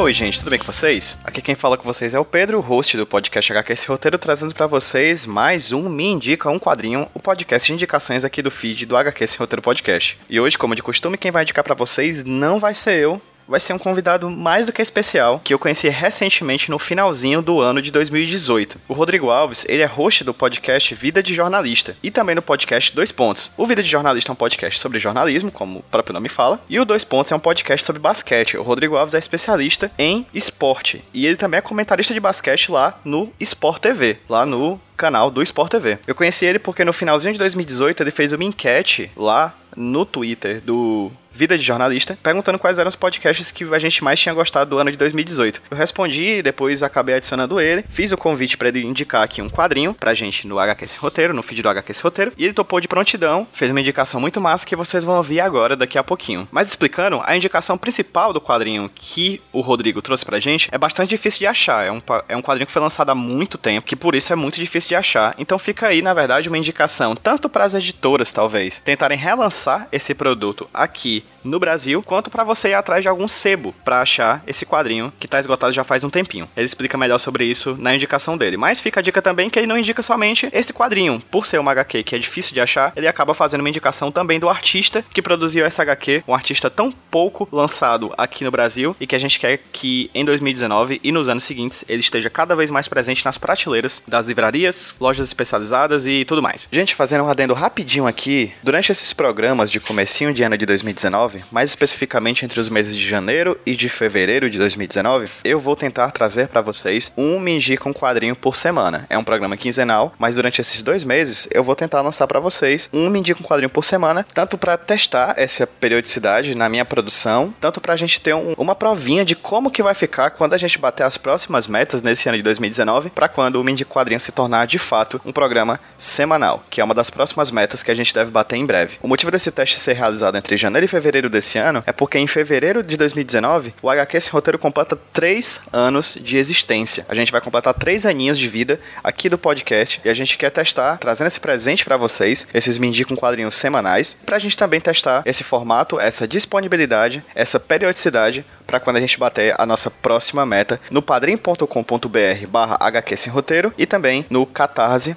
Oi, gente, tudo bem com vocês? Aqui quem fala com vocês é o Pedro, host do podcast HQ Esse Roteiro, trazendo para vocês mais um Me Indica um Quadrinho, o podcast de indicações aqui do feed do HQ Esse Roteiro Podcast. E hoje, como de costume, quem vai indicar para vocês não vai ser eu, vai ser um convidado mais do que especial, que eu conheci recentemente no finalzinho do ano de 2018. O Rodrigo Alves, ele é host do podcast Vida de Jornalista e também no podcast Dois Pontos. O Vida de Jornalista é um podcast sobre jornalismo, como o próprio nome fala, e o Dois Pontos é um podcast sobre basquete. O Rodrigo Alves é especialista em esporte e ele também é comentarista de basquete lá no Sport TV, lá no canal do Sport TV. Eu conheci ele porque no finalzinho de 2018 ele fez uma enquete lá no Twitter do Vida de Jornalista, perguntando quais eram os podcasts que a gente mais tinha gostado do ano de 2018. Eu respondi, depois acabei adicionando ele, fiz o convite para ele indicar aqui um quadrinho pra gente no HQS Roteiro, no feed do HQS Roteiro, e ele topou de prontidão, fez uma indicação muito massa que vocês vão ouvir agora, daqui a pouquinho. Mas explicando, a indicação principal do quadrinho que o Rodrigo trouxe pra gente é bastante difícil de achar. É um, é um quadrinho que foi lançado há muito tempo, que por isso é muito difícil de achar. Então fica aí, na verdade, uma indicação, tanto para as editoras, talvez, tentarem relançar esse produto aqui no Brasil, quanto para você ir atrás de algum sebo para achar esse quadrinho que tá esgotado já faz um tempinho. Ele explica melhor sobre isso na indicação dele. Mas fica a dica também que ele não indica somente esse quadrinho. Por ser uma HQ que é difícil de achar, ele acaba fazendo uma indicação também do artista que produziu essa HQ, um artista tão pouco lançado aqui no Brasil e que a gente quer que em 2019 e nos anos seguintes ele esteja cada vez mais presente nas prateleiras das livrarias, lojas especializadas e tudo mais. Gente, fazendo um adendo rapidinho aqui, durante esses programas de comecinho de ano de 2019, mais especificamente entre os meses de janeiro e de fevereiro de 2019, eu vou tentar trazer para vocês um Me um Quadrinho por semana. É um programa quinzenal, mas durante esses dois meses eu vou tentar lançar para vocês um Me um Quadrinho por semana, tanto para testar essa periodicidade na minha produção, tanto para a gente ter um, uma provinha de como que vai ficar quando a gente bater as próximas metas nesse ano de 2019, para quando o um Quadrinho se tornar de fato um programa semanal, que é uma das próximas metas que a gente deve bater em breve. O motivo desse teste ser realizado entre janeiro e fevereiro fevereiro desse ano é porque em fevereiro de 2019 o HQ Esse Roteiro completa três anos de existência. A gente vai completar três aninhos de vida aqui do podcast e a gente quer testar, trazendo esse presente para vocês, esses Me com quadrinhos semanais, pra gente também testar esse formato, essa disponibilidade, essa periodicidade para quando a gente bater a nossa próxima meta no padrim.com.br barra HQ Sem Roteiro e também no catarse.me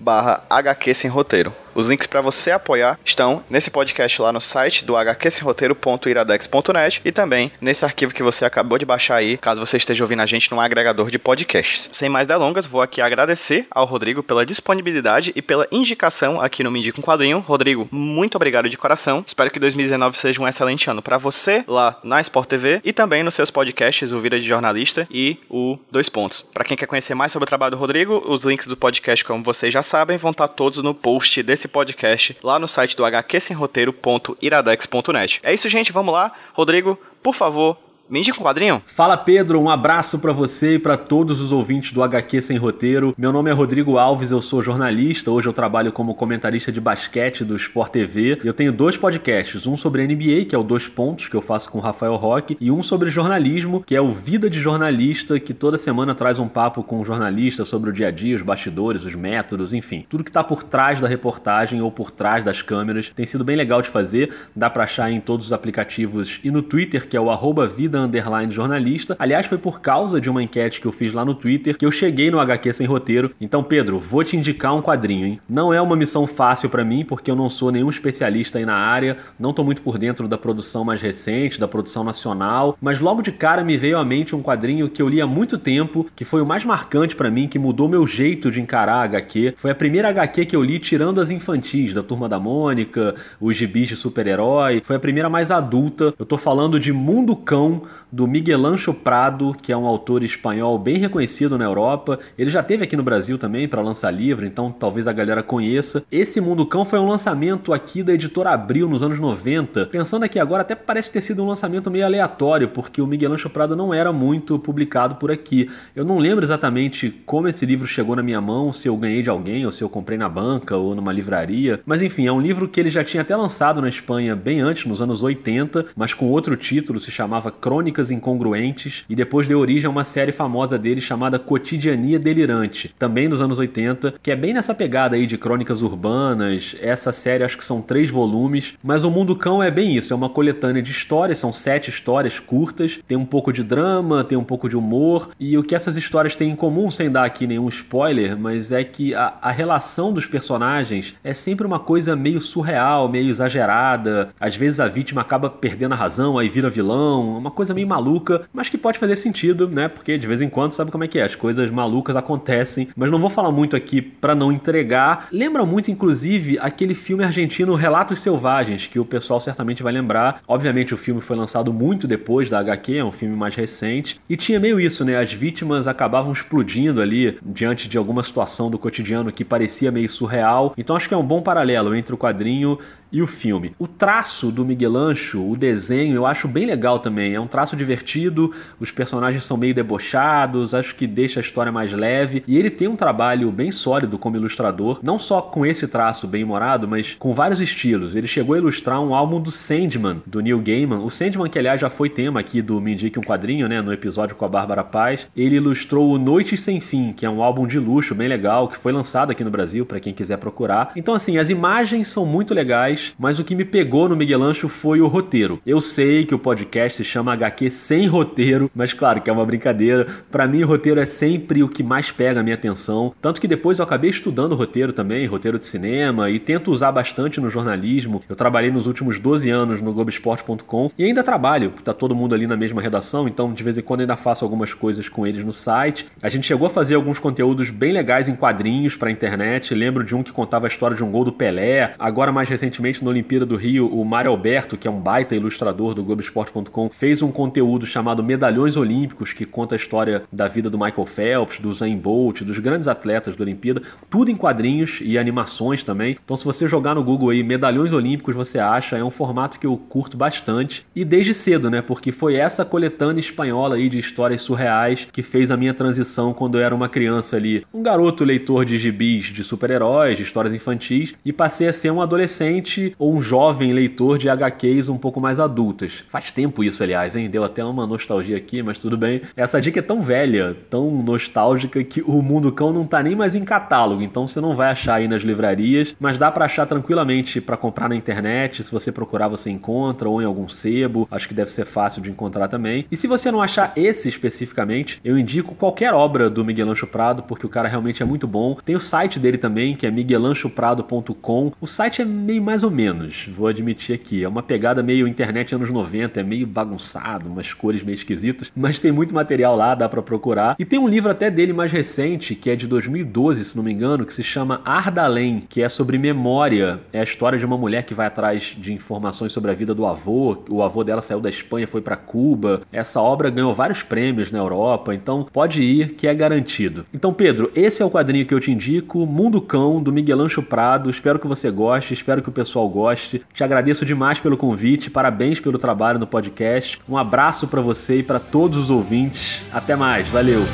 barra HQ Sem Roteiro. Os links para você apoiar estão nesse podcast lá no site do hqsemroteiro.iradex.net e também nesse arquivo que você acabou de baixar aí, caso você esteja ouvindo a gente num agregador de podcasts. Sem mais delongas, vou aqui agradecer ao Rodrigo pela disponibilidade e pela indicação aqui no Me um Quadrinho. Rodrigo, muito obrigado de coração. Espero que 2019 seja um excelente ano para você lá na Sport TV e também nos seus podcasts, o Vida de Jornalista e o Dois Pontos. Para quem quer conhecer mais sobre o trabalho do Rodrigo, os links do podcast, como vocês já sabem, vão estar todos no post desse podcast lá no site do hqsemroteiro.iradex.net. É isso, gente. Vamos lá. Rodrigo, por favor, me indica um quadrinho? Fala Pedro, um abraço para você e para todos os ouvintes do HQ Sem Roteiro. Meu nome é Rodrigo Alves, eu sou jornalista. Hoje eu trabalho como comentarista de basquete do Sport TV. Eu tenho dois podcasts, um sobre NBA, que é o Dois Pontos, que eu faço com o Rafael Roque, e um sobre jornalismo, que é o Vida de Jornalista, que toda semana traz um papo com um jornalista sobre o dia a dia, os bastidores, os métodos, enfim, tudo que tá por trás da reportagem ou por trás das câmeras. Tem sido bem legal de fazer, dá para achar em todos os aplicativos e no Twitter, que é o arroba Vida underline jornalista. Aliás, foi por causa de uma enquete que eu fiz lá no Twitter que eu cheguei no HQ sem roteiro. Então, Pedro, vou te indicar um quadrinho, hein? Não é uma missão fácil para mim, porque eu não sou nenhum especialista aí na área, não tô muito por dentro da produção mais recente, da produção nacional, mas logo de cara me veio à mente um quadrinho que eu li há muito tempo, que foi o mais marcante para mim, que mudou meu jeito de encarar a HQ. Foi a primeira HQ que eu li tirando as infantis, da Turma da Mônica, os gibis de super-herói. Foi a primeira mais adulta. Eu tô falando de Mundo Cão, do Miguel Ancho Prado, que é um autor espanhol bem reconhecido na Europa. Ele já teve aqui no Brasil também para lançar livro, então talvez a galera conheça. Esse Mundo Cão foi um lançamento aqui da editora Abril nos anos 90. Pensando aqui agora, até parece ter sido um lançamento meio aleatório, porque o Miguel Ancho Prado não era muito publicado por aqui. Eu não lembro exatamente como esse livro chegou na minha mão, se eu ganhei de alguém ou se eu comprei na banca ou numa livraria. Mas enfim, é um livro que ele já tinha até lançado na Espanha bem antes, nos anos 80, mas com outro título, se chamava Crônicas Incongruentes, e depois deu origem a uma série famosa dele chamada Cotidiania Delirante, também dos anos 80, que é bem nessa pegada aí de crônicas urbanas. Essa série acho que são três volumes, mas o Mundo Cão é bem isso, é uma coletânea de histórias, são sete histórias curtas, tem um pouco de drama, tem um pouco de humor, e o que essas histórias têm em comum, sem dar aqui nenhum spoiler, mas é que a, a relação dos personagens é sempre uma coisa meio surreal, meio exagerada. Às vezes a vítima acaba perdendo a razão, aí vira vilão, uma coisa meio maluca, mas que pode fazer sentido, né? Porque de vez em quando sabe como é que é, as coisas malucas acontecem. Mas não vou falar muito aqui para não entregar. Lembra muito, inclusive, aquele filme argentino Relatos Selvagens, que o pessoal certamente vai lembrar. Obviamente o filme foi lançado muito depois da HQ, é um filme mais recente. E tinha meio isso, né? As vítimas acabavam explodindo ali diante de alguma situação do cotidiano que parecia meio surreal. Então acho que é um bom paralelo entre o quadrinho e o filme. O traço do Miguel Ancho, o desenho, eu acho bem legal também. É um traço divertido, os personagens são meio debochados, acho que deixa a história mais leve. E ele tem um trabalho bem sólido como ilustrador, não só com esse traço bem humorado, mas com vários estilos. Ele chegou a ilustrar um álbum do Sandman, do Neil Gaiman. O Sandman, que aliás já foi tema aqui do Me Indique um Quadrinho, né, no episódio com a Bárbara Paz. Ele ilustrou o Noites Sem Fim, que é um álbum de luxo bem legal, que foi lançado aqui no Brasil, para quem quiser procurar. Então, assim, as imagens são muito legais mas o que me pegou no Miguel Ancho foi o roteiro. Eu sei que o podcast se chama HQ sem roteiro, mas claro que é uma brincadeira. Para mim, roteiro é sempre o que mais pega a minha atenção. Tanto que depois eu acabei estudando roteiro também, roteiro de cinema, e tento usar bastante no jornalismo. Eu trabalhei nos últimos 12 anos no Globoesporte.com e ainda trabalho, tá todo mundo ali na mesma redação, então de vez em quando ainda faço algumas coisas com eles no site. A gente chegou a fazer alguns conteúdos bem legais em quadrinhos para internet. Lembro de um que contava a história de um gol do Pelé. Agora, mais recentemente, na Olimpíada do Rio, o Mário Alberto, que é um baita ilustrador do Globoesporte.com, fez um conteúdo chamado Medalhões Olímpicos, que conta a história da vida do Michael Phelps, do Zayn Bolt, dos grandes atletas da Olimpíada, tudo em quadrinhos e animações também. Então, se você jogar no Google aí Medalhões Olímpicos, você acha, é um formato que eu curto bastante. E desde cedo, né? Porque foi essa coletânea espanhola aí de histórias surreais que fez a minha transição quando eu era uma criança ali, um garoto leitor de gibis de super-heróis, de histórias infantis, e passei a ser um adolescente ou um jovem leitor de HQs um pouco mais adultas. Faz tempo isso, aliás, Deu até uma nostalgia aqui, mas tudo bem. Essa dica é tão velha, tão nostálgica, que o Mundo Cão não tá nem mais em catálogo, então você não vai achar aí nas livrarias, mas dá para achar tranquilamente para comprar na internet. Se você procurar, você encontra, ou em algum sebo. Acho que deve ser fácil de encontrar também. E se você não achar esse especificamente, eu indico qualquer obra do Miguel Ancho Prado, porque o cara realmente é muito bom. Tem o site dele também, que é miguelanchoprado.com. O site é meio mais ou menos, vou admitir aqui. É uma pegada meio internet anos 90, é meio bagunçado, umas cores meio esquisitas, mas tem muito material lá, dá para procurar. E tem um livro até dele mais recente, que é de 2012, se não me engano, que se chama Ardalém, que é sobre memória. É a história de uma mulher que vai atrás de informações sobre a vida do avô. O avô dela saiu da Espanha, foi para Cuba. Essa obra ganhou vários prêmios na Europa, então pode ir que é garantido. Então, Pedro, esse é o quadrinho que eu te indico, Mundo Cão, do Miguel Ancho Prado. Espero que você goste, espero que o pessoal goste. Te agradeço demais pelo convite, parabéns pelo trabalho no podcast. Um abraço para você e para todos os ouvintes. Até mais, valeu.